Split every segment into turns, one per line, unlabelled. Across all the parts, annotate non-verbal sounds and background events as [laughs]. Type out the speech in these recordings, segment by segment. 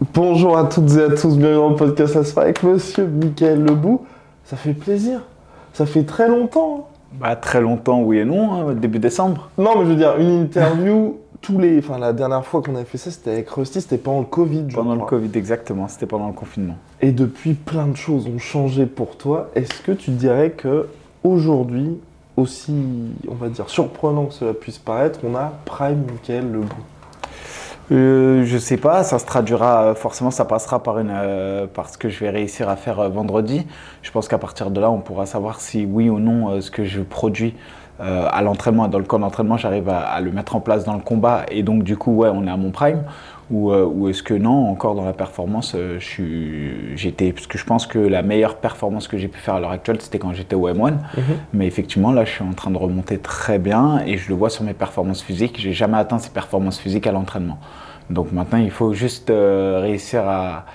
Bonjour à toutes et à tous, bienvenue dans le podcast Ça se fait avec monsieur Mickaël Lebou. Ça fait plaisir. Ça fait très longtemps.
Bah, très longtemps, oui et non, hein, début décembre.
Non, mais je veux dire, une interview, tous les... Enfin, la dernière fois qu'on avait fait ça, c'était avec Rusty, c'était pendant le Covid, je
Pendant le. Covid, exactement, c'était pendant le confinement.
Et depuis, plein de choses ont changé pour toi. Est-ce que tu dirais que aujourd'hui, aussi, on va dire, surprenant que cela puisse paraître, on a Prime Mickaël Lebou?
Euh, je sais pas, ça se traduira, euh, forcément ça passera par, une, euh, par ce que je vais réussir à faire euh, vendredi. Je pense qu'à partir de là, on pourra savoir si oui ou non euh, ce que je produis à l'entraînement dans le camp d'entraînement, j'arrive à, à le mettre en place dans le combat et donc du coup, ouais, on est à mon prime. Ou, euh, ou est-ce que non, encore dans la performance, euh, j'étais, parce que je pense que la meilleure performance que j'ai pu faire à l'heure actuelle, c'était quand j'étais au M1. Mais effectivement, là, je suis en train de remonter très bien et je le vois sur mes performances physiques. J'ai jamais atteint ces performances physiques à l'entraînement. Donc maintenant, il faut juste euh, réussir à,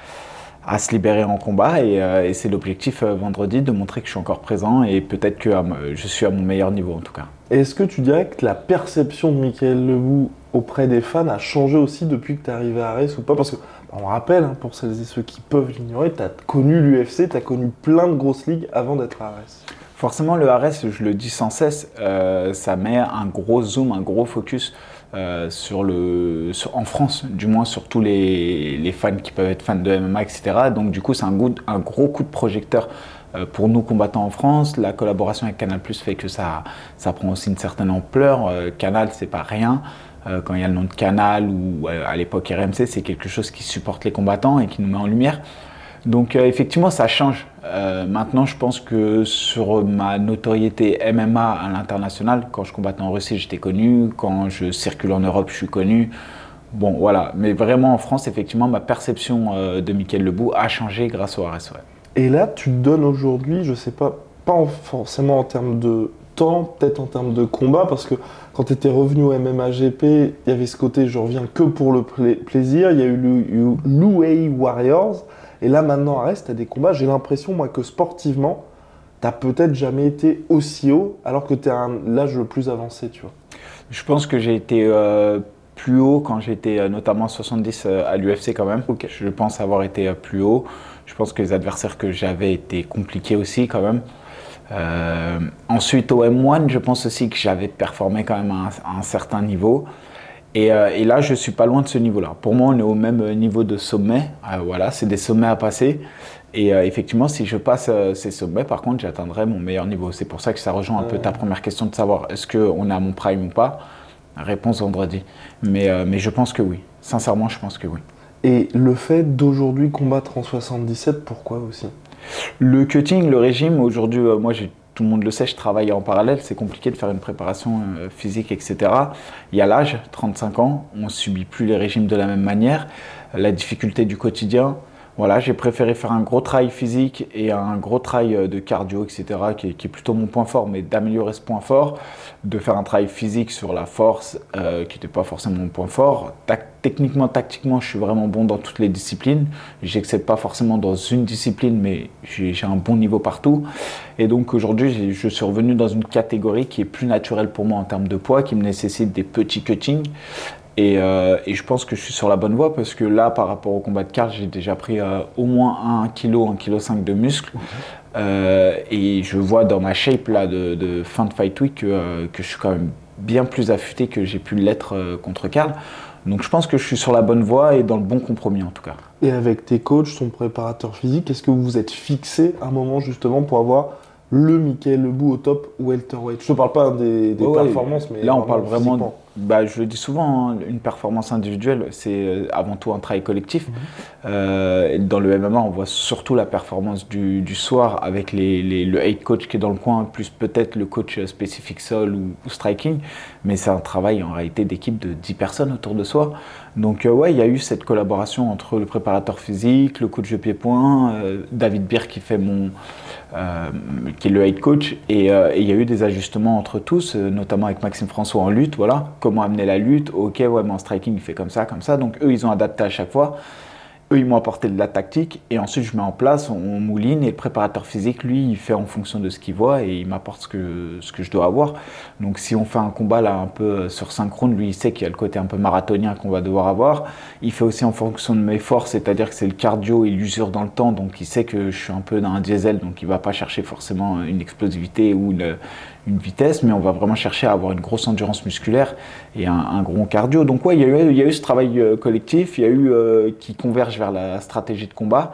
à se libérer en combat et, euh, et c'est l'objectif euh, vendredi de montrer que je suis encore présent et peut-être que me- je suis à mon meilleur niveau en tout cas.
Est-ce que tu dirais que la perception de Mickaël Lebou auprès des fans a changé aussi depuis que tu es arrivé à Arès ou pas? Parce que, bah, on rappelle, hein, pour celles et ceux qui peuvent l'ignorer, tu as connu l'UFC, tu as connu plein de grosses ligues avant d'être à Arès.
Forcément, le RS, je le dis sans cesse, euh, ça met un gros zoom, un gros focus euh, en France, du moins sur tous les, fans qui peuvent être fans de MMA, etc. Donc du coup, c'est un, gros coup de projecteur euh, pour nous combattants en France. La collaboration avec Canal Plus fait que ça, ça prend aussi une certaine ampleur. Euh, Canal, c'est pas rien. Quand il y a le nom de Canal ou à l'époque RMC, c'est quelque chose qui supporte les combattants et qui nous met en lumière. Donc euh, effectivement, ça change. Euh, maintenant, je pense que sur ma notoriété MMA à l'international, quand je combattais en Russie, j'étais connu. Quand je circule en Europe, je suis connu. Bon, voilà. Mais vraiment, en France, effectivement, ma perception euh, de Mickaël Lebou a changé grâce au RS. ouais.
Et là, tu donnes aujourd'hui, je sais pas, pas en- forcément en termes de temps, peut-être en termes de combat, parce que quand tu étais revenu au MMA GP, il y avait ce côté je reviens que pour le pla- plaisir, il y a eu Louis Warriors, et là maintenant à tu as des combats, j'ai l'impression moi que sportivement, t'as peut-être jamais été aussi haut, alors que tu es à l'âge le plus avancé, tu vois.
Je pense que j'ai été euh, plus haut quand j'étais euh, notamment 70 euh, à l'UFC quand même. Je pense avoir été plus haut. Je pense que les adversaires que j'avais étaient compliqués aussi quand même. Ensuite au M1, je pense aussi que j'avais performé quand même à un, à un certain niveau. Et, euh, et là, je suis pas loin de ce niveau-là. Pour moi, on est au même euh, niveau de sommet. Euh, voilà, c'est des sommets à passer. Et euh, effectivement, si je passe ces sommets, par contre, j'atteindrai mon meilleur niveau. C'est pour ça que ça rejoint un peu ta première question de savoir est-ce qu'on est à mon prime ou pas? Réponse vendredi. Mais, mais je pense que oui. Sincèrement, je pense que oui.
Et le fait d'aujourd'hui combattre en 77, pourquoi aussi?
Le cutting, le régime, aujourd'hui, moi, j'ai- tout le monde le sait, je travaille en parallèle. C'est compliqué de faire une préparation euh, physique, etc. Il y a l'âge, 35 ans, on ne subit plus les régimes de la même manière. La difficulté du quotidien. Voilà, j'ai préféré faire un gros travail physique et un gros travail euh, de cardio, etc., qui est, plutôt mon point fort, mais d'améliorer ce point fort, de faire un travail physique sur la force, euh, qui n'était pas forcément mon point fort. Techniquement, tactiquement, je suis vraiment bon dans toutes les disciplines. J'excède pas forcément dans une discipline, mais j'ai un bon niveau partout. Et donc aujourd'hui, je suis revenu dans une catégorie qui est plus naturelle pour moi en termes de poids, qui me nécessite des petits cuttings. Et, euh, et je pense que je suis sur la bonne voie parce que là, par rapport au combat de cartes, j'ai déjà pris euh, au moins 1 kg, 1 kg 5 de muscle. Euh, et je vois dans ma shape là de, de fin de fight week que, que je suis quand même bien plus affûté que j'ai pu l'être contre Karl. Donc je pense que je suis sur la bonne voie et dans le bon compromis en tout cas.
Et avec tes coachs, ton préparateur physique, est-ce que vous vous êtes fixé un moment justement pour avoir le Michael Lebou au top welterweight Je te parle pas des, des
ouais.
performances, mais
Là, on parle vraiment. Bah, je le dis souvent, hein, une performance individuelle, c'est euh, avant tout un travail collectif.
Mhm.
Euh, dans le MMA, on voit surtout la performance du, du soir avec les, les- le head coach qui est dans le coin, plus peut-être le coach euh, spécifique sol ou, ou striking. Mais c'est un travail en réalité d'équipe de 10 personnes autour de soi. Donc ouais, il y a eu cette collaboration entre le préparateur physique, le coach de pied-point, David Bier qui fait mon, qui est le head coach, et, il y a eu des ajustements entre tous, notamment avec Maxime François en lutte, voilà, comment amener la lutte, ok ouais mais en striking il fait comme ça, comme ça, donc eux ils ont adapté à chaque fois. Eux, ils m'ont apporté de la tactique et ensuite je mets en place, on, mouline et le préparateur physique, lui, il fait en fonction de ce qu'il voit et il m'apporte ce que, ce que je dois avoir. Donc si on fait un combat là un peu sur synchrone, lui, il sait qu'il y a le côté un peu marathonien qu'on va devoir avoir. Il fait aussi en fonction de mes forces, c'est-à-dire que c'est le cardio et l'usure dans le temps, donc il sait que je suis un peu dans un diesel, donc il va pas chercher forcément une explosivité ou une, une vitesse, mais on va vraiment chercher à avoir une grosse endurance musculaire et un, gros cardio. Donc ouais, il y, a eu, il y a eu ce travail euh, collectif, il y a eu euh, qui converge vers la stratégie de combat.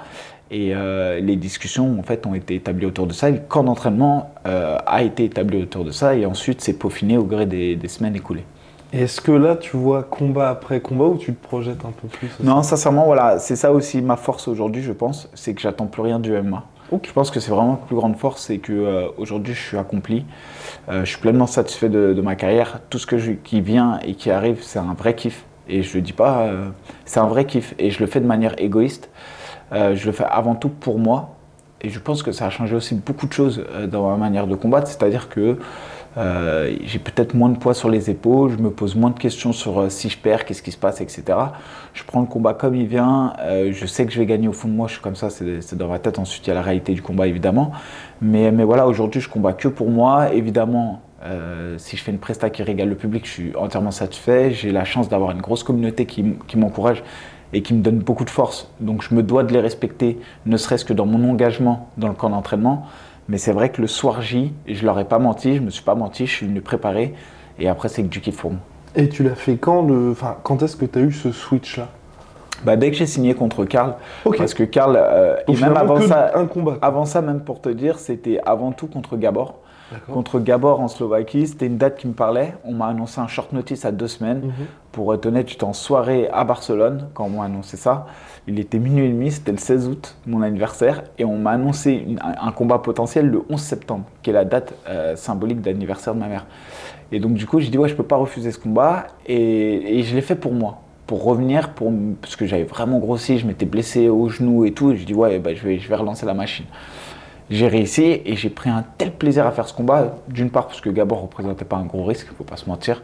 Et euh, les discussions en fait ont été établies autour de ça. Le camp d'entraînement a été établi autour de ça. Et ensuite, c'est peaufiné au gré des, semaines écoulées.
Est-ce que là, tu vois combat après combat ou tu te projettes un peu plus
Non, sincèrement, voilà, c'est ça aussi ma force aujourd'hui, je pense, c'est que j'attends plus rien du MMA. Je pense que c'est vraiment la plus grande force, c'est que euh, aujourd'hui je suis accompli, euh, je suis pleinement satisfait de, ma carrière. Tout ce qui vient et qui arrive, c'est un vrai kiff. Et je le dis pas, euh, c'est un vrai kiff. Et je le fais de manière égoïste. je le fais avant tout pour moi. Et je pense que ça a changé aussi beaucoup de choses dans ma manière de combattre. C'est-à-dire que euh, j'ai peut-être moins de poids sur les épaules, je me pose moins de questions sur euh, si je perds, qu'est-ce qui se passe, etc. Je prends le combat comme il vient, euh, je sais que je vais gagner au fond de moi, je suis comme ça, c'est dans ma tête. Ensuite, il y a la réalité du combat, évidemment. Mais, voilà, aujourd'hui, je combats que pour moi. Évidemment, si je fais une presta qui régale le public, je suis entièrement satisfait. J'ai la chance d'avoir une grosse communauté qui m'encourage et qui me donne beaucoup de force. Donc je me dois de les respecter, ne serait-ce que dans mon engagement dans le camp d'entraînement. Mais c'est vrai que le soir J, je leur ai pas menti, je me suis pas menti, je suis venu préparer. Et après, c'est que du kiff pour moi.
Et tu l'as fait quand le... enfin, quand est-ce que tu as eu ce switch-là?
Bah, dès que j'ai signé contre Karl, parce que Karl, euh, et même avant ça,
un combat.
avant ça, même pour te dire, c'était avant tout contre Gabor. Contre Gabor en Slovaquie, c'était une date qui me parlait. On m'a annoncé un short notice à deux semaines. Mhm. Pour être honnête, j'étais en soirée à Barcelone quand on m'a annoncé ça. Il était minuit et demi, c'était le 16 août, mon anniversaire, et on m'a annoncé un, combat potentiel le 11 septembre, qui est la date euh, symbolique d'anniversaire de ma mère. Et donc du coup, j'ai dit ouais, je peux pas refuser ce combat, et, je l'ai fait pour moi, pour revenir, pour, parce que j'avais vraiment grossi, je m'étais blessé au genou et tout, et je dis ouais, bah, je, vais, je vais relancer la machine. J'ai réussi et j'ai pris un tel plaisir à faire ce combat. D'une part parce que Gabor représentait pas un gros risque, faut pas se mentir.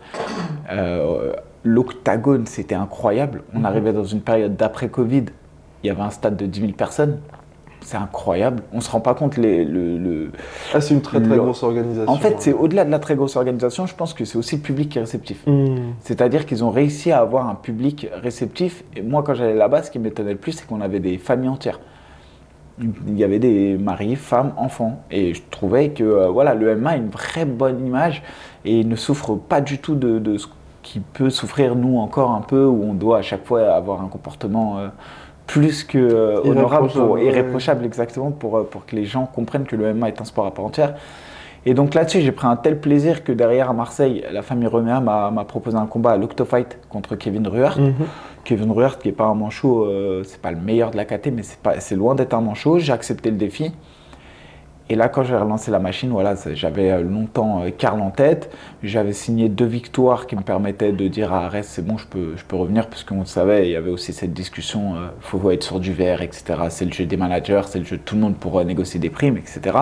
Euh, l'octagone, c'était incroyable. On mhm. arrivait dans une période d'après Covid. Il y avait un stade de 10 000 personnes. C'est incroyable. On se rend pas compte les, le,
Ah, c'est une très très grosse organisation.
En fait, c'est au-delà de la très grosse organisation. Je pense que c'est aussi le public qui est réceptif. Mhm. C'est-à-dire qu'ils ont réussi à avoir un public réceptif. Et moi, quand j'allais là-bas, ce qui m'étonnait le plus, c'est qu'on avait des familles entières il y avait des maris, femmes, enfants. Et je trouvais que euh, voilà, le MMA a une vraie bonne image et ne souffre pas du tout de, ce qui peut souffrir nous encore un peu, où on doit à chaque fois avoir un comportement euh, plus que euh, honorable, irréprochable exactement, pour, pour que les gens comprennent que le MMA est un sport à part entière. Et donc là-dessus, j'ai pris un tel plaisir que derrière à Marseille, la famille Roméa m'a proposé un combat à l'Octofight contre Kevin Ruhr. Mhm. Kevin Ruhr, qui n'est pas un manchot, euh, c'est pas le meilleur de la KT, mais c'est loin d'être un manchot. J'ai accepté le défi. Et là, quand j'ai relancé la machine, voilà, j'avais euh, longtemps euh, Karl en tête. J'avais signé deux victoires qui me permettaient de dire à Arès, c'est bon, je peux, je peux revenir, parce qu'on le savait, il y avait aussi cette discussion, il faut être sur du verre, etc. C'est le jeu des managers, c'est le jeu de tout le monde pour négocier des primes, etc.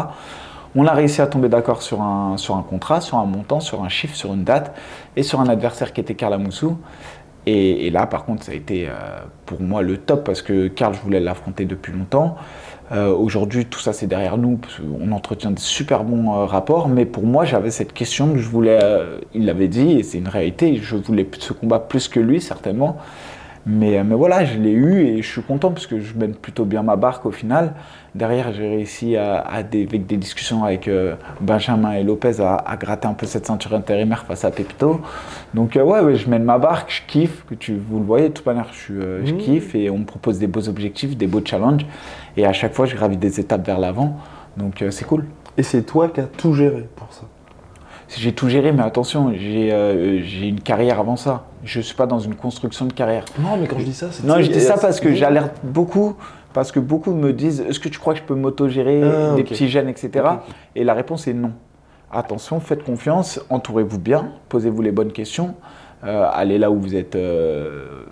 On a réussi à tomber d'accord sur un, sur un contrat, sur un montant, sur un chiffre, sur une date et sur un adversaire qui était Karl Amoussou. Et, là, par contre, ça a été euh, pour moi le top parce que Karl, je voulais l'affronter depuis longtemps. Euh, aujourd'hui, tout ça, c'est derrière nous. On entretient de super bons euh, rapports. Mais pour moi, j'avais cette question que je voulais. il l'avait dit, et c'est une réalité. Je voulais ce combat plus que lui, certainement. Mais, mais voilà, je l'ai eu et je suis content parce que je mène plutôt bien ma barque au final. Derrière, j'ai réussi à, avec des discussions avec euh, Benjamin et Lopez à, gratter un peu cette ceinture intérimaire face à Pepito. Donc euh, ouais, je mène ma barque, je kiffe, que tu, vous le voyez, de toute manière, je, euh, je mmh. kiffe et on me propose des beaux objectifs, des beaux challenges. Et à chaque fois, je gravis des étapes vers l'avant. Donc c'est cool.
Et c'est toi qui as tout géré pour ça
j'ai tout géré, mais attention, j'ai une carrière avant ça. Je ne suis pas dans une construction de carrière.
Non, mais quand je dis ça, c'est.
Non, je dis ça parce que j'alerte beaucoup, parce que beaucoup me disent Est-ce que tu crois que je peux m'autogérer ah, des petits gènes, etc. Et la réponse est non. Attention, faites confiance, entourez-vous bien, posez-vous les bonnes questions, euh, allez là où vous êtes euh,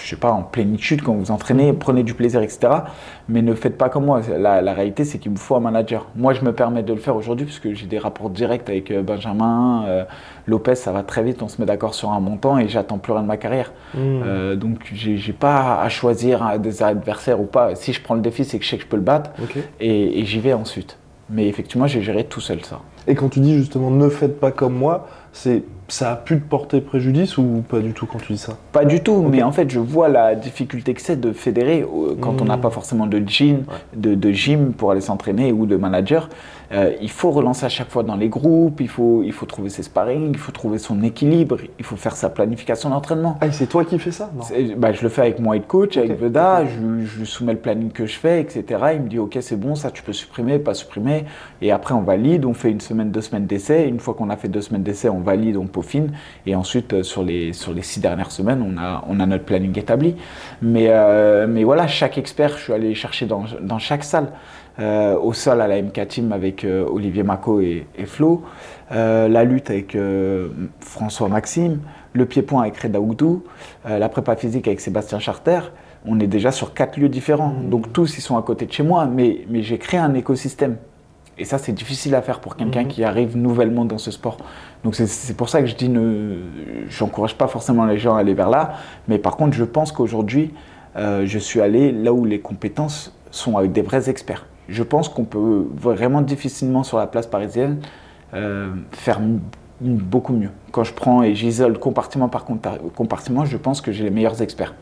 je sais pas, en plénitude quand vous entraînez, prenez du plaisir, etc. Mais ne faites pas comme moi. La, réalité, c'est qu'il vous faut un manager. Moi, je me permets de le faire aujourd'hui puisque j'ai des rapports directs avec euh, Benjamin, euh, Lopez, ça va très vite, on se met d'accord sur un montant et j'attends plus rien de ma carrière. Hmm. Euh, donc, j'ai pas à choisir des adversaires ou pas. Si je prends le défi, c'est que je sais que je peux le battre et, et j'y vais ensuite. Mais effectivement, j'ai géré tout seul ça.
Et quand tu dis justement ne faites pas comme moi, c'est ça a pu te porter préjudice ou pas du tout quand tu dis ça
Pas du tout, mais en fait je vois la difficulté que c'est de fédérer euh, quand on n'a mmh. pas forcément de gym, de, de, gym pour aller s'entraîner ou de manager. Euh, il faut relancer à chaque fois dans les groupes, il faut, il faut trouver ses sparring, il faut trouver son équilibre, il faut faire sa planification d'entraînement.
Ah, c'est toi qui fais ça?
Bah, Je le fais avec moi et le coach, avec Veda, je, je, lui soumets le planning que je fais, etc. Il me dit ok c'est bon, ça tu peux supprimer, pas supprimer. Et après on valide, on fait une semaine, deux semaines d'essai. Une fois qu'on a fait deux semaines d'essai, on valide, on peaufine. Et ensuite euh, sur les, sur les six dernières semaines, on a, on a notre planning établi. Mais, euh, mais voilà, chaque expert, je suis allé chercher dans, dans chaque salle. Euh, au sol à la MK Team avec euh, Olivier Mako et, Flo, euh, la lutte avec François Maxime, le pied-point avec Reda Oudou, la prépa physique avec Sébastien Charter. On est déjà sur quatre lieux différents. Mmh. Donc tous, ils sont à côté de chez moi, mais, mais j'ai créé un écosystème. Et ça, c'est difficile à faire pour quelqu'un mmh. qui arrive nouvellement dans ce sport. Donc c'est pour ça que je dis, ne, j'encourage pas forcément les gens à aller vers là, mais par contre, je pense qu'aujourd'hui, je suis allé là où les compétences sont avec des vrais experts je pense qu'on peut vraiment difficilement sur la place parisienne euh, faire beaucoup mieux. Quand je prends et j'isole compartiment par compartiment, je pense que j'ai les meilleurs experts.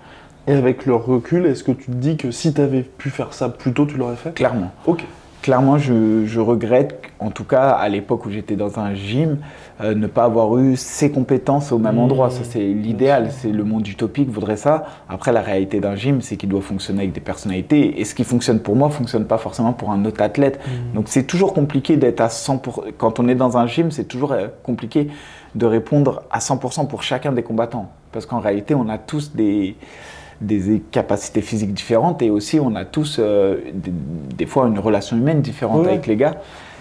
Et avec le recul, est-ce que tu te dis que si tu avais pu faire ça plus tôt, tu l'aurais fait?
Clairement.
Ok
clairement, je, regrette, en tout cas à l'époque où j'étais dans un gym, euh, ne pas avoir eu ces compétences au même mmh. endroit. Ça, c'est l'idéal. C'est le monde utopique voudrait ça. Après, la réalité d'un gym, c'est qu'il doit fonctionner avec des personnalités. Et ce qui fonctionne pour moi, ne fonctionne pas forcément pour un autre athlète. Mmh. Donc, c'est toujours compliqué d'être à 100%. Quand on est dans un gym, c'est toujours euh, compliqué de répondre à 100% pour chacun des combattants. Parce qu'en réalité, on a tous des des capacités physiques différentes et aussi on a tous euh, des, fois une relation humaine différente avec les gars.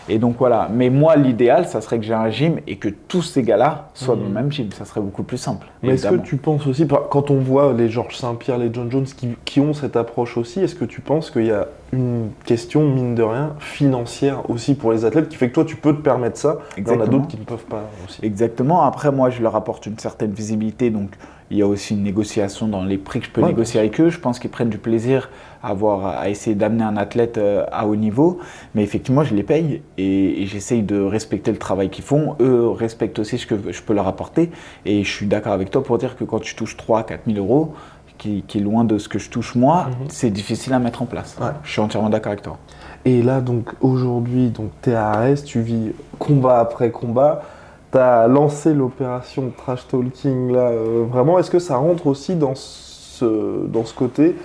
Et donc voilà. Mais moi, l'idéal, ça serait que j'ai un gym et que tous ces gars-là soient dans le mmh. même gym. Ça serait beaucoup plus simple.
Mais est-ce que tu penses aussi, quand on voit les Georges Saint-Pierre, les John Jones qui, ont cette approche aussi, est-ce que tu penses qu'il y a une question, mine de rien, financière aussi pour les athlètes qui fait que toi, tu peux te permettre ça Il y en a d'autres qui ne peuvent pas aussi.
Exactement. Après, moi, je leur apporte une certaine visibilité. Donc, il y a aussi une négociation dans les prix que je peux négocier avec eux. Je pense qu'ils prennent du plaisir avoir, à essayer d'amener un athlète euh, à haut niveau. Mais effectivement, je les paye et, j'essaye de respecter le travail qu'ils font. Eux respectent aussi ce que je peux leur apporter. Et je suis d'accord avec toi pour dire que quand tu touches 3 4 000 euros, qui, est loin de ce que je touche moi, mhm. c'est difficile à mettre en place. Je suis entièrement d'accord avec toi.
Et là, donc aujourd'hui, tu es à Arès, tu vis combat après combat tu as lancé l'opération Trash Talking là, euh, vraiment, est-ce que ça rentre aussi dans ce, dans ce côté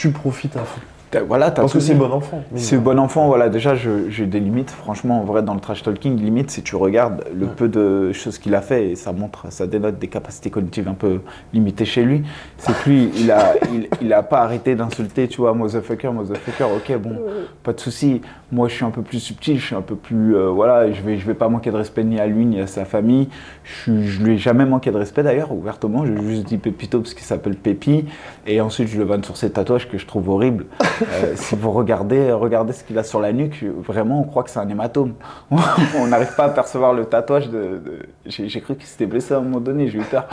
Tu profites à fond
voilà,
Parce que c'est bon enfant.
C'est bon enfant, voilà. Déjà, j'ai des limites. Franchement, en vrai, dans le trash talking, limite, si tu regardes le peu de choses qu'il a fait, et ça montre, ça dénote des capacités cognitives un peu limitées chez lui, c'est que lui, il a, il, a pas arrêté d'insulter, tu vois, motherfucker, motherfucker, ok, bon, pas de souci. Moi, je suis un peu plus subtil, je suis un peu plus, euh, voilà, je vais, je vais pas manquer de respect ni à lui ni à sa famille. Je, je lui ai jamais manqué de respect d'ailleurs, ouvertement. Je lui ai juste dit Pépito parce qu'il s'appelle Pépi, et ensuite je le vanne sur ses tatouages que je trouve horribles. Euh, [laughs] si vous regardez, regardez ce qu'il a sur la nuque, vraiment, on croit que c'est un hématome. [laughs] on n'arrive pas à percevoir le tatouage. De, J'ai cru qu'il s'était blessé à un moment donné, j'ai eu peur.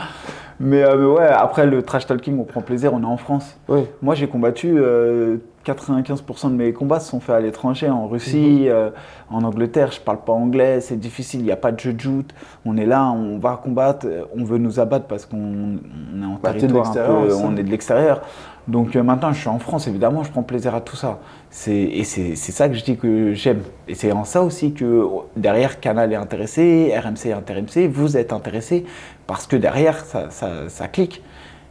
Mais, euh, ouais, après le trash talking, on prend plaisir, on est en France. Moi, j'ai combattu. 95% euh, de mes combats se sont faits à l'étranger, en Russie, mhm. en Angleterre. Je parle pas anglais, c'est difficile, il n'y a pas de jeu de joute. On est là, on va combattre, on veut nous abattre parce qu'on est en bah, territoire un peu, on est de l'extérieur. Donc euh, maintenant, je suis en France, évidemment, je prends plaisir à tout ça. Et c'est ça que je dis que j'aime. Et c'est en ça aussi que derrière, Canal est intéressé, RMC est intéressé, vous êtes intéressé, parce que derrière, ça, ça, clique.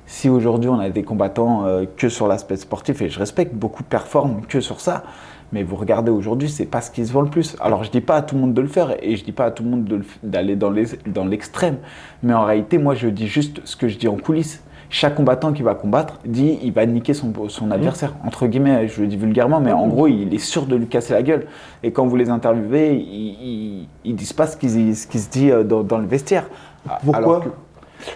Si aujourd'hui on a des combattants euh, que sur l'aspect sportif, et je respecte, beaucoup performent que sur ça, mais vous regardez aujourd'hui, c'est pas ce qui se vend le plus. Alors je dis pas à tout le monde de le faire, et je dis pas à tout le monde d'aller dans l'extrême, mais en réalité, moi je dis juste ce que je dis en coulisses chaque combattant qui va combattre dit il va niquer son, son adversaire, entre guillemets, je le dis vulgairement, mais en gros, il est sûr de lui casser la gueule. Et quand vous les interviewez, ils, ils, disent pas ce qui, se dit euh, dans, le vestiaire.
Pourquoi?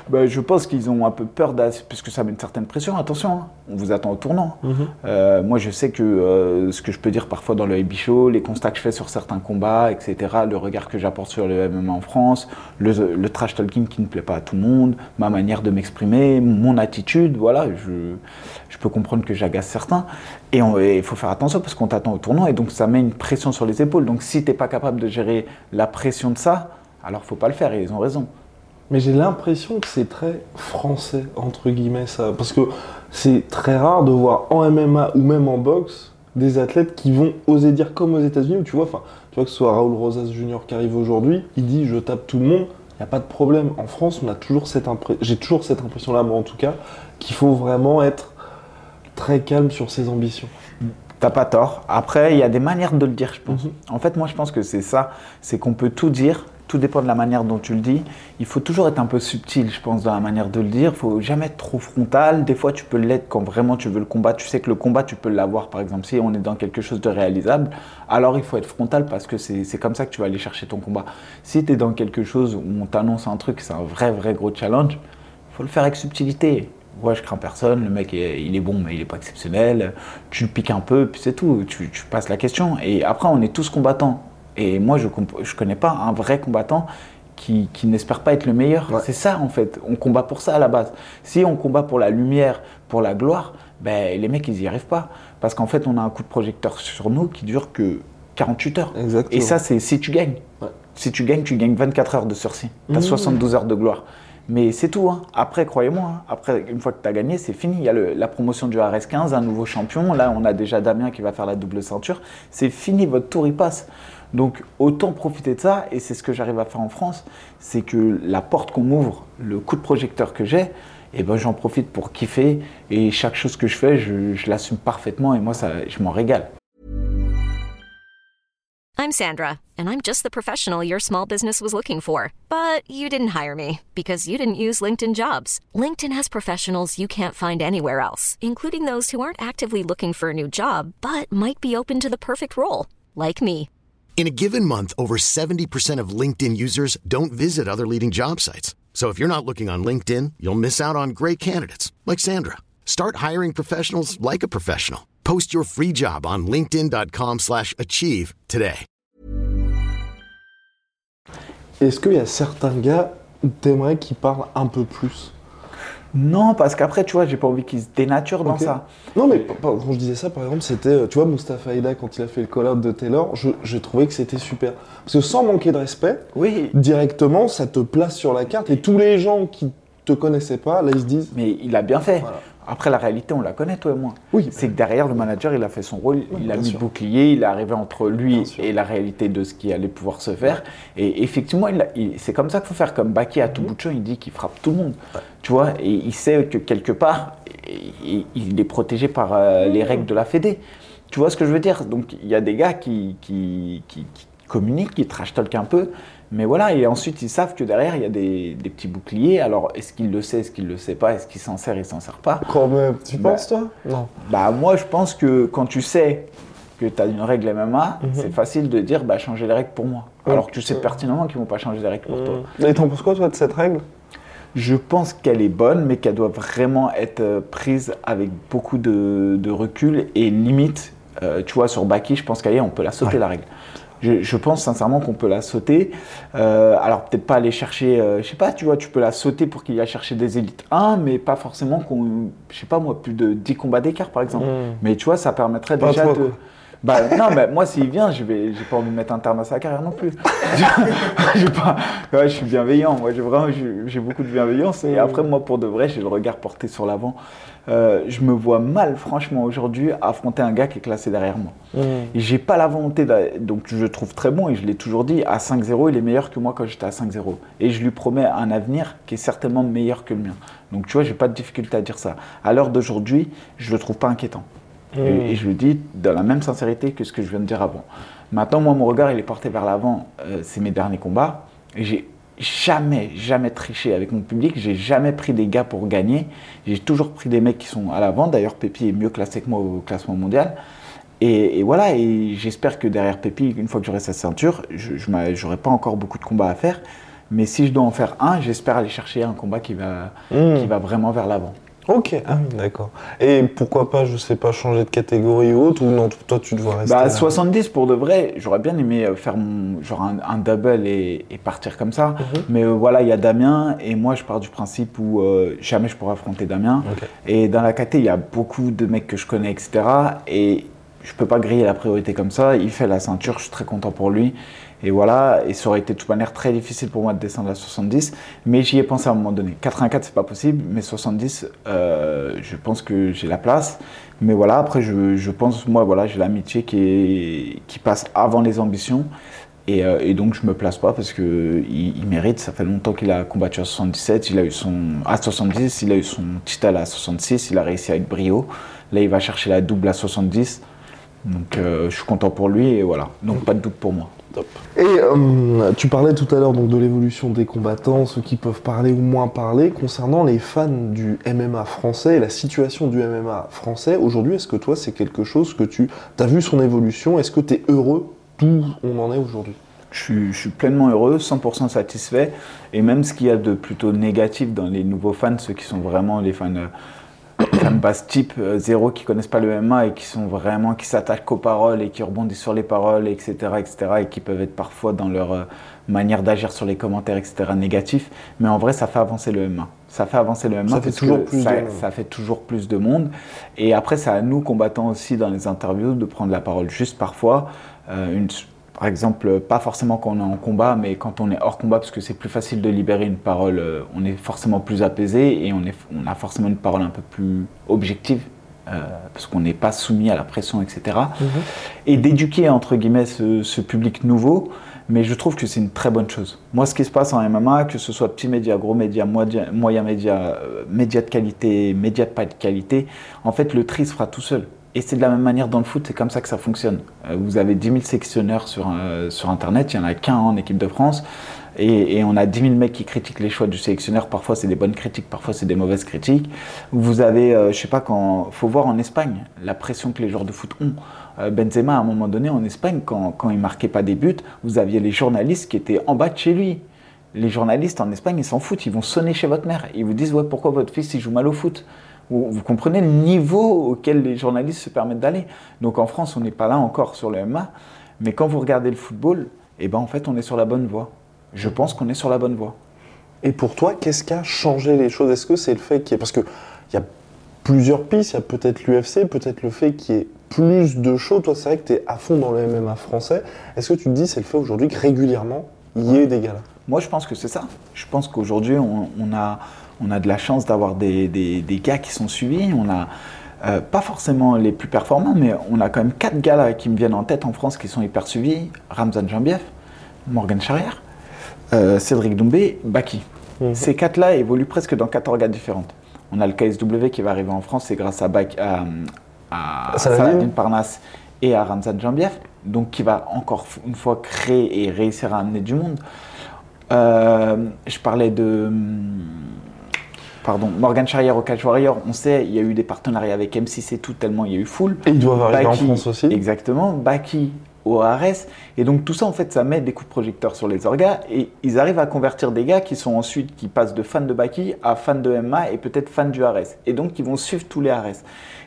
Bah, Je pense qu'ils ont un peu peur, puisque ça met une certaine pression. Attention, hein, on vous attend au tournant.
Mhm.
Euh, moi, je sais que euh, ce que je peux dire parfois dans le Show, les constats que je fais sur certains combats, etc., le regard que j'apporte sur le MMA en France, le, trash talking qui ne plaît pas à tout le monde, ma manière de m'exprimer, mon attitude, voilà, je, je peux comprendre que j'agace certains. Et il faut faire attention parce qu'on t'attend au tournant et donc ça met une pression sur les épaules. Donc si tu n'es pas capable de gérer la pression de ça, alors faut pas le faire et ils ont raison.
Mais j'ai l'impression que c'est très français, entre guillemets, ça. Parce que c'est très rare de voir en MMA ou même en boxe des athlètes qui vont oser dire comme aux États-Unis, tu vois, enfin, tu vois que ce soit Raoul Rosas Jr. qui arrive aujourd'hui, il dit je tape tout le monde, il n'y a pas de problème. En France, on a toujours cette j'ai toujours cette impression-là, moi en tout cas, qu'il faut vraiment être très calme sur ses ambitions.
T'as pas tort. Après, il y a des manières de le dire, je pense.
Mhm.
En fait, moi, je pense que c'est ça. C'est qu'on peut tout dire tout dépend de la manière dont tu le dis. Il faut toujours être un peu subtil, je pense, dans la manière de le dire. Il faut jamais être trop frontal. Des fois, tu peux l'être quand vraiment tu veux le combat. Tu sais que le combat, tu peux l'avoir, par exemple, si on est dans quelque chose de réalisable. Alors, il faut être frontal parce que c'est comme ça que tu vas aller chercher ton combat. Si tu es dans quelque chose où on t'annonce un truc, c'est un vrai, vrai gros challenge, il faut le faire avec subtilité. Ouais, je crains personne, le mec il est bon mais il est pas exceptionnel, tu le piques un peu, puis c'est tout, tu passes la question. Et après on est tous combattants, et moi, je ne connais pas un vrai combattant qui, n'espère pas être le meilleur. C'est ça, en fait. On combat pour ça à la base. Si on combat pour la lumière, pour la gloire, ben, les mecs, ils n'y arrivent pas. Parce qu'en fait, on a un coup de projecteur sur nous qui dure que 48 heures. Et ça, c'est si tu gagnes. Si tu gagnes, tu gagnes 24 heures de sursis. Tu as 72 heures de gloire. Mais c'est tout. Hein. Après, croyez-moi, hein. après, une fois que tu as gagné, c'est fini. Il y a la promotion du RS15, un nouveau champion. Là, on a déjà Damien qui va faire la double ceinture. C'est fini, votre tour, il passe. Donc autant profiter de ça, et c'est ce que j'arrive à faire en France, c'est que la porte qu'on m'ouvre, le coup de projecteur que j'ai, eh ben, j'en profite pour kiffer, et chaque chose que je fais, je, l'assume parfaitement, et moi, je m'en régale.
I'm Sandra, and I'm just the professional your small business was looking for. But you didn't hire me, because you didn't use LinkedIn Jobs. LinkedIn has professionals you can't find anywhere else, including those who aren't actively looking for a new job, but might be open to the perfect role, like me.
In a given month, over 70% of LinkedIn users don't visit other leading job sites. So if you're not looking on LinkedIn, you'll miss out on great candidates like Sandra. Start hiring professionals like a professional. Post your free job on LinkedIn.com/slash/achieve today.
Est-ce qu'il y a certains gars t'aimerais qu'ils parlent un peu plus
Non, parce qu'après, tu vois, j'ai pas envie qu'ils se dénaturent dans ça.
Non, mais quand je disais ça, par exemple, c'était, euh, tu vois, Mustafa Aida, quand il a fait le call-out de Taylor, je, trouvais que c'était super. Parce que sans manquer de respect,
oui.
directement, ça te place sur la carte. Et tous les gens qui te connaissaient pas, là, ils se disent.
Mais il a bien fait. Après, la réalité, on la connaît, toi et moi.
Oui.
C'est que derrière, le manager, il a fait son rôle, il a mis le bouclier, il est arrivé entre lui et la réalité de ce qui allait pouvoir se faire. Et effectivement, c'est comme ça qu'il faut faire. Comme Baki à tout bout de champ, il dit qu'il frappe tout le monde. Tu vois, et il sait que quelque part, il est protégé par euh, les règles de la Fédé. Tu vois ce que je veux dire? Donc, il y a des gars qui, qui, qui, qui communiquent, qui trash talk un peu, mais voilà, et ensuite ils savent que derrière il y a des, petits boucliers. Alors est-ce qu'il le sait, est-ce qu'il le sait pas, est-ce qu'il s'en sert, il s'en sert pas
Quand même, tu
bah,
penses toi?
Non. Bah moi je pense que quand tu sais que tu as une règle MMA, mhm. c'est facile de dire bah changer les règles pour moi. Alors que tu sais pertinemment qu'ils vont pas changer les règles pour toi.
Mhm. Et t'en penses quoi toi de cette règle?
Je pense qu'elle est bonne, mais qu'elle doit vraiment être euh, prise avec beaucoup de, recul et limite. Euh, tu vois, sur Baki, je pense qu'elle on peut la sauter la règle. Je, pense sincèrement qu'on peut la sauter. Euh, alors peut-être pas aller chercher, euh, je sais pas, tu vois, tu peux la sauter pour qu'il aille chercher des élites 1, mais pas forcément qu'on, je sais pas moi, plus de 10 combats d'écart par exemple. Hmm. Mais tu vois, ça permettrait déjà de... Bah non, mais moi s'il vient, je vais, j'ai pas envie de mettre un terme à sa carrière non plus. [laughs] pas, je suis bienveillant, moi j'ai vraiment, j'ai beaucoup de bienveillance. Et après moi pour de vrai, j'ai le regard porté sur l'avant. Euh, je me vois mal, franchement, aujourd'hui, affronter un gars qui est classé derrière moi. Mmh. J'ai pas la volonté, donc je le trouve très bon, et je l'ai toujours dit, à 5-0, il est meilleur que moi quand j'étais à 5-0. Et je lui promets un avenir qui est certainement meilleur que le mien. Donc tu vois, j'ai pas de difficulté à dire ça. À l'heure d'aujourd'hui, je le trouve pas inquiétant. Mmh. Et, je le dis dans la même sincérité que ce que je viens de dire avant. Maintenant, moi, mon regard, il est porté vers l'avant. Euh, c'est mes derniers combats. Et j'ai jamais, jamais triché avec mon public. J'ai jamais pris des gars pour gagner. J'ai toujours pris des mecs qui sont à l'avant. D'ailleurs, Pépi est mieux classé que moi au classement mondial. Et, voilà, et j'espère que derrière Pépi, une fois que j'aurai sa ceinture, je n'aurai pas encore beaucoup de combats à faire. Mais si je dois en faire un, j'espère aller chercher un combat qui va,
Hmm.
qui va vraiment vers l'avant.
Ok, ah oui, d'accord. Et pourquoi pas, je sais pas, changer de catégorie ou autre, ou non, toi tu dois rester
Bah,
là
70 pour de vrai, j'aurais bien aimé euh, faire mon, genre un, un double et, et partir comme ça.
Mhm.
Mais euh, voilà, il y a Damien et moi je pars du principe où euh, jamais je pourrai affronter Damien. Et dans la KT, il y a beaucoup de mecs que je connais, etc. Et je peux pas griller la priorité comme ça. Il fait la ceinture, je suis très content pour lui. Et voilà, et ça aurait été de toute manière très difficile pour moi de descendre à 70, mais j'y ai pensé à un moment donné. 84, c'est pas possible, mais 70, euh, je pense que j'ai la place. Mais voilà, après, je, pense, moi, voilà, j'ai l'amitié qui, passe avant les ambitions. Et, euh, et donc, je me place pas parce qu'il il mérite. Ça fait longtemps qu'il a combattu à 77, il a eu son, à 70, il a eu son title à 66, il a réussi avec brio. Là, il va chercher la double à 70. Donc, euh, je suis content pour lui et voilà. Donc, pas de doute pour moi.
Top. Et euh, tu parlais tout à l'heure donc de l'évolution des combattants, ceux qui peuvent parler ou moins parler. Concernant les fans du MMA français et la situation du MMA français, aujourd'hui, est-ce que toi, c'est quelque chose que tu as vu son évolution? Est-ce que tu es heureux d'où on en est aujourd'hui?
Je suis, je suis pleinement heureux, 100% satisfait. Et même ce qu'il y a de plutôt négatif dans les nouveaux fans, ceux qui sont vraiment les fans, fans base type euh, zéro, qui connaissent pas le MMA et qui sont vraiment, qui s'attachent qu'aux paroles et qui rebondissent sur les paroles, etc., etc., et qui peuvent être parfois dans leur euh, manière d'agir sur les commentaires, etc., négatifs. Mais en vrai, ça fait avancer le MMA. Ça fait avancer le MMA.
Ça fait toujours plus
ça,
de
ça fait toujours plus de monde. Et après, c'est à nous, combattants aussi, dans les interviews, de prendre la parole juste parfois. Euh, une, par exemple, pas forcément quand on est en combat, mais quand on est hors combat, parce que c'est plus facile de libérer une parole, euh, on est forcément plus apaisé et on, est, on a forcément une parole un peu plus objective, euh, parce qu'on n'est pas soumis à la pression, etc. Et d'éduquer, entre guillemets, ce, ce public nouveau, mais je trouve que c'est une très bonne chose. Moi, ce qui se passe en MMA, que ce soit petit média, gros média, moyen, moyen média, euh, média de qualité, média de pas de qualité, en fait, le tri se fera tout seul. Et c'est de la même manière dans le foot, c'est comme ça que ça fonctionne. Euh, vous avez 10 000 sectionneurs sur, euh, sur Internet, il n'y en a qu'un en équipe de France, et, et on a 10 000 mecs qui critiquent les choix du sélectionneur. Parfois, c'est des bonnes critiques, parfois, c'est des mauvaises critiques. Vous avez, euh, je sais pas, quand. faut voir en Espagne la pression que les joueurs de foot ont. Euh, Benzema, à un moment donné, en Espagne, quand, quand il marquait pas des buts, vous aviez les journalistes qui étaient en bas de chez lui. Les journalistes en Espagne, ils s'en foutent, ils vont sonner chez votre mère. Ils vous disent ouais, pourquoi votre fils il joue mal au foot? Vous, comprenez le niveau auquel les journalistes se permettent d'aller. Donc en France, on n'est pas là encore sur le MMA, mais quand vous regardez le football, eh ben en fait, on est sur la bonne voie. Je pense qu'on est sur la bonne voie.
Et pour toi, qu'est-ce qui a changé les choses? Est-ce que c'est le fait qu'il y ait... Parce qu'il y a plusieurs pistes, il y a peut-être l'UFC, peut-être le fait qu'il y ait plus de shows. Toi, c'est vrai que tu es à fond dans le MMA français. Est-ce que tu te dis c'est le fait aujourd'hui que régulièrement, il y ait des galas?
Moi, je pense que c'est ça. Je pense qu'aujourd'hui, on, on a, on a de la chance d'avoir des, des- des gars qui sont suivis. On a euh, pas forcément les plus performants, mais on a quand même quatre gars là qui me viennent en tête en France qui sont hyper suivis. Ramzan Jambiev, Morgan Charrière, euh, Cédric Doumbé, Baki.
Mhm.
Ces quatre-là évoluent presque dans quatre organes différentes. On a le KSW qui va arriver en France, c'est grâce à, Bak- à, à
Saladin.
Saladin Parnasse et à Ramzan Jambiev, donc qui va encore une fois créer et réussir à amener du monde. Euh, je parlais de. Pardon, Morgan Charrière au Catch Warrior, on sait, il y a eu des partenariats avec M6 et tout, tellement il y a eu full.
Et ils doivent arriver en
Baki-
France aussi
Exactement, Baki au ARS. Et donc tout ça, en fait, ça met des coups de projecteur sur les orgas et ils arrivent à convertir des gars qui sont ensuite, qui passent de fans de Baki à fans de MMA et peut-être fans du ARS. Et donc ils vont suivre tous les ARS.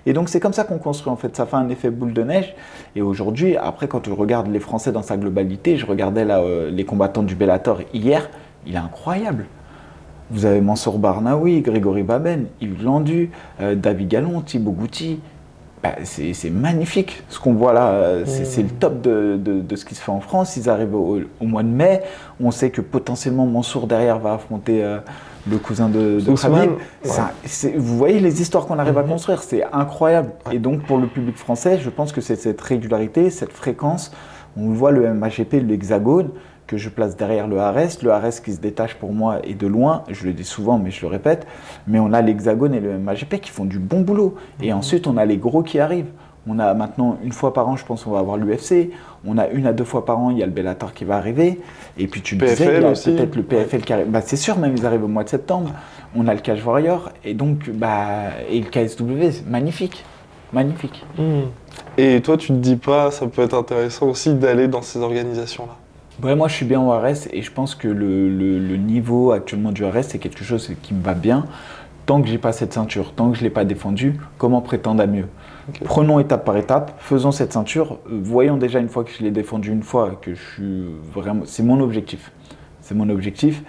Et donc c'est comme ça qu'on construit en fait, ça fait un effet boule de neige. Et aujourd'hui, après quand je regarde les Français dans sa globalité, je regardais là, euh, les combattants du Bellator hier, il est incroyable. Vous avez Mansour Barnaoui, Grégory Baben, Yves Landu, euh, David Gallon, Thibaut Goutti. Bah, c'est magnifique ce qu'on voit là. euh, C'est le top de, de- de ce qui se fait en France. Ils arrivent au, au mois de mai. On sait que potentiellement Mansour derrière va affronter euh, le cousin de, de Khabib.
ouais.
Vous voyez les histoires qu'on arrive à construire, c'est incroyable. Et donc pour le public français, je pense que c'est cette régularité, cette fréquence. On voit le MHGP, l'hexagone, que je place derrière le Ares. Le Ares qui se détache pour moi et de loin, je le dis souvent mais je le répète, mais on a l'hexagone et le MHGP qui font du bon boulot. Et ensuite on a les gros qui arrivent. On a maintenant une fois par an, je pense, on va avoir l'UFC. On a une à deux fois par an, il y a le Bellator qui va arriver. Et puis tu le disais,
PFL
il y a
aussi.
peut-être le PFL qui arrive. Bah, c'est sûr, même ils arrivent au mois de septembre. On a le Cage Warrior. Et donc, bah, et le KSW, magnifique. Magnifique.
Hmm. Et toi, tu te dis pas, ça peut être intéressant aussi d'aller dans ces organisations-là?
Ouais, moi je suis bien au RS et je pense que le, le- le niveau actuellement du RS c'est quelque chose qui me va bien. Tant que j'ai pas cette ceinture, tant que je l'ai pas défendue, comment prétendre à mieux? Prenons étape par étape, faisons cette ceinture, euh, voyons déjà une fois que je l'ai défendue une fois, que je suis vraiment. C'est mon objectif. C'est mon objectif.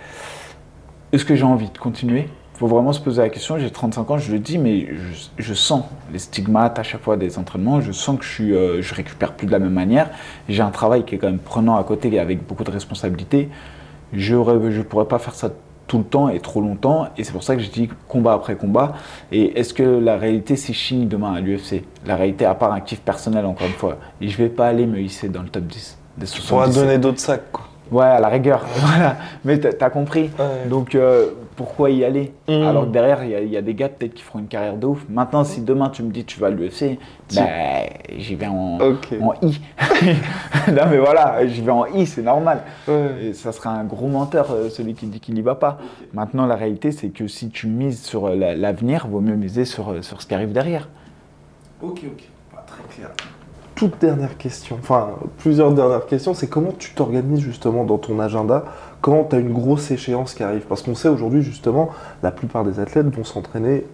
Est-ce que j'ai envie de continuer? Faut vraiment se poser la question. J'ai 35 ans, je le dis, mais je, je sens les stigmates à chaque fois des entraînements. Je sens que je, suis, euh, je récupère plus de la même manière. J'ai un travail qui est quand même prenant à côté avec beaucoup de responsabilités. Je ne pourrais pas faire ça tout le temps et trop longtemps. Et c'est pour ça que je dis combat après combat. Et est-ce que la réalité c'est Chine demain à l'UFC La réalité, à part un kiff personnel, encore une fois. Et je vais pas aller me hisser dans le top 10 des
Tu pourras
77.
donner d'autres sacs, quoi.
Ouais, à la rigueur. [laughs] voilà. Mais t'as t'as compris.
Ouais.
Donc, euh, pourquoi y aller
Mm.
Alors que derrière, il y, a- il y a des gars peut-être qui feront une carrière de ouf. Maintenant, si demain tu me dis tu vas à l'UFC,
Tu-
ben, j'y vais en, I. [laughs] non, mais voilà, j'y vais en I, c'est normal.
Ouais.
Et ça sera un gros menteur, euh, celui qui dit qu'il n'y va pas. Maintenant, la réalité, c'est que si tu mises sur euh, la- l'avenir, vaut mieux miser sur, euh, sur ce qui arrive derrière.
Ok, ok. Pas très clair. Toute dernière question, enfin plusieurs dernières questions, c'est comment tu t'organises justement dans ton agenda quand tu as une grosse échéance qui arrive Parce qu'on sait aujourd'hui justement, la plupart des athlètes vont s'entraîner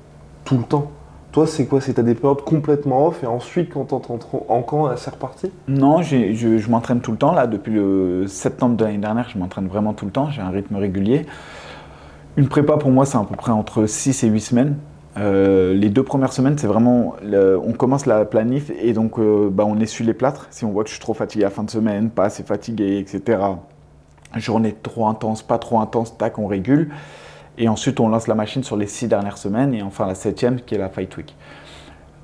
tout le temps. Toi, c'est quoi? C'est t'as des périodes complètement off et ensuite quand t'entends en camp, c'est reparti
Non, je, m'entraîne tout le temps. Là, depuis le septembre de l'année dernière, je m'entraîne vraiment tout le temps. J'ai un rythme régulier. Une prépa, pour moi, c'est à peu près entre 6 et 8 semaines. Euh, les deux premières semaines, c'est vraiment. on commence la planif et donc euh, bah, on essuie les plâtres. Si on voit que je suis trop fatigué à la fin de semaine, pas assez fatigué, etc. Journée trop intense, pas trop intense, tac, on régule. Et ensuite, on lance la machine sur les six dernières semaines et enfin la septième qui est la Fight Week.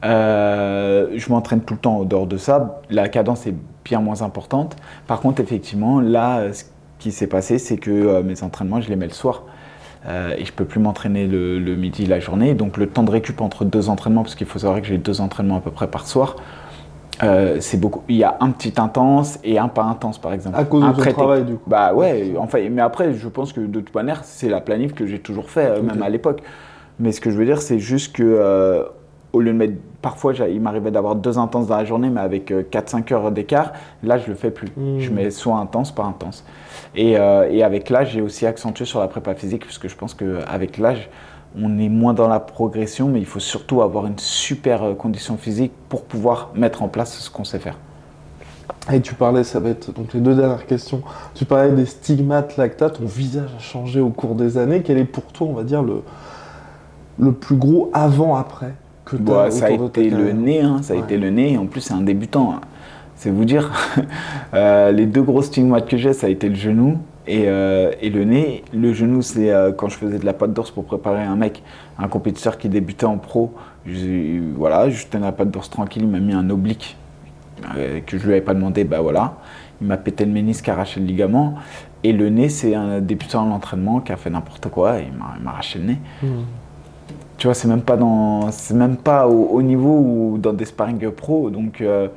Euh, je m'entraîne tout le temps au dehors de ça. La cadence est bien moins importante. Par contre, effectivement, là, ce qui s'est passé, c'est que euh, mes entraînements, je les mets le soir. Euh, et je peux plus m'entraîner le, le midi, la journée. Donc le temps de récup entre deux entraînements, parce qu'il faut savoir que j'ai deux entraînements à peu près par soir, euh, c'est beaucoup. Il y a un petit intense et un pas intense, par exemple.
À cause
Un
de ton travail, du coup.
Bah ouais, enfin, mais après, je pense que de toute manière, c'est la planif que j'ai toujours fait, euh, même à l'époque. Mais ce que je veux dire, c'est juste que euh, au lieu de mettre. Parfois, il m'arrivait d'avoir deux intenses dans la journée, mais avec 4-5 heures d'écart. Là, je le fais plus.
Hmm.
Je mets soit intense, pas intense. Et, euh, et avec l'âge, j'ai aussi accentué sur la prépa physique, parce que je pense qu'avec l'âge, on est moins dans la progression, mais il faut surtout avoir une super euh, condition physique pour pouvoir mettre en place ce qu'on sait faire.
Et tu parlais, ça va être donc les deux dernières questions. Tu parlais des stigmates lactates, ton visage a changé au cours des années. Quel est pour toi, on va dire, le, le plus gros avant-après que tu as
ça a été le nez, hein, ça a été le nez. Et en plus, c'est un débutant. hein. C'est vous dire. [laughs] Euh, les deux gros stigmates que j'ai, ça a été le genou et, euh, et le nez. Le genou, c'est euh, quand je faisais de la patte d'ours pour préparer un mec, un compétiteur qui débutait en pro. Je, voilà, je tenais la patte d'ours tranquille, il m'a mis un oblique euh, que je lui avais pas demandé. Bah voilà, il m'a pété le ménisque, arraché le ligament. Et le nez, c'est un débutant en entraînement qui a fait n'importe quoi et il m'a arraché le nez.
Hmm.
Tu vois, c'est même pas dans, c'est même pas au, au niveau ou dans des sparring pro. Donc, euh,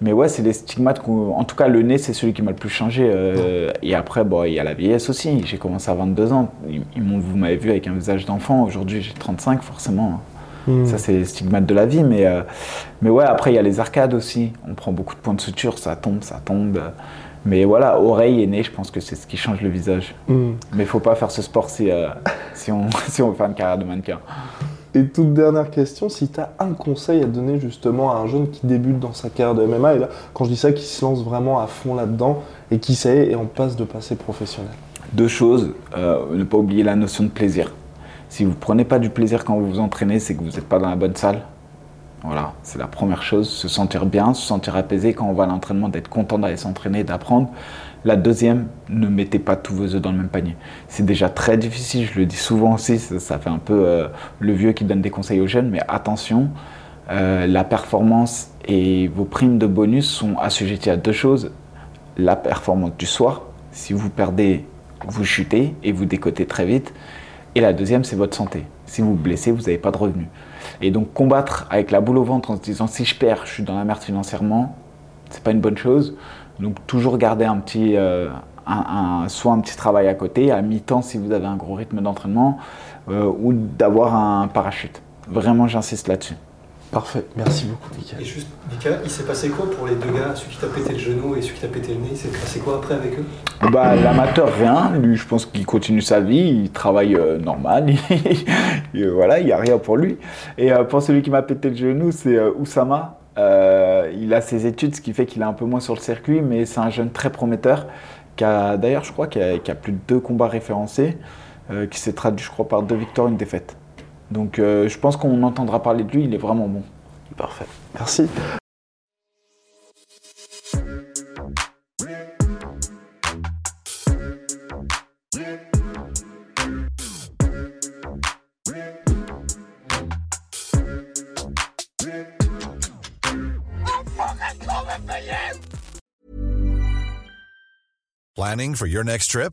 mais ouais, c'est les stigmates. En tout cas, le nez, c'est celui qui m'a le plus changé. euh, et après, bon, il y a la vieillesse aussi. J'ai commencé à 22 ans. Ils, ils vous m'avez vu avec un visage d'enfant. Aujourd'hui, j'ai 35, forcément.
Hmm.
Ça, c'est les stigmates de la vie. Mais, euh, mais ouais, après, il y a les arcades aussi. On prend beaucoup de points de suture, ça tombe, ça tombe. Mais voilà, oreille et nez, je pense que c'est ce qui change le visage.
Hmm.
Mais faut pas faire ce sport si, euh, si, on, [laughs] si on veut faire une carrière de mannequin.
Et toute dernière question, si tu as un conseil à donner justement à un jeune qui débute dans sa carrière de MMA, et là, quand je dis ça, qui se lance vraiment à fond là-dedans et qui, est, est en passe de passer professionnel.
Deux choses, euh, ne pas oublier la notion de plaisir. Si vous prenez pas du plaisir quand vous vous entraînez, c'est que vous n'êtes pas dans la bonne salle. Voilà, c'est la première chose, se sentir bien, se sentir apaisé quand on va à l'entraînement, d'être content d'aller s'entraîner, d'apprendre. La deuxième, ne mettez pas tous vos œufs dans le même panier. C'est déjà très difficile, je le dis souvent aussi, ça, fait un peu euh, le vieux qui donne des conseils aux jeunes, mais attention, euh, la performance et vos primes de bonus sont assujettis à deux choses. La performance du soir, si vous perdez, vous chutez et vous décotez très vite. Et la deuxième, c'est votre santé. Si vous vous blessez, vous n'avez pas de revenus. Et donc combattre avec la boule au ventre en se disant si je perds, je suis dans la merde financièrement, c'est pas une bonne chose. Donc toujours garder un petit, euh, un, soit un petit travail à côté, à mi-temps si vous avez un gros rythme d'entraînement, euh, ou d'avoir un parachute. Vraiment, j'insiste là-dessus.
Parfait, merci beaucoup Mika.
Et juste, Mika, il s'est passé quoi pour les deux gars, celui qui t'a pété le genou et celui qui t'a pété le nez? Il s'est passé quoi après avec eux?
Bah, l'amateur, rien. Lui, je pense qu'il continue sa vie, il travaille euh, normal. [laughs] Et, euh, voilà, il n'y a rien pour lui. Et euh, pour celui qui m'a pété le genou, c'est euh, Oussama. Euh, il a ses études, ce qui fait qu'il est un peu moins sur le circuit, mais c'est un jeune très prometteur. Qui a, d'ailleurs, je crois qu'il a, qui a plus de deux combats référencés, euh, qui s'est traduit, je crois, par deux victoires, une défaite. Donc, euh, je pense qu'on entendra parler de lui, il est vraiment bon.
Parfait, merci.
Planning for your next trip?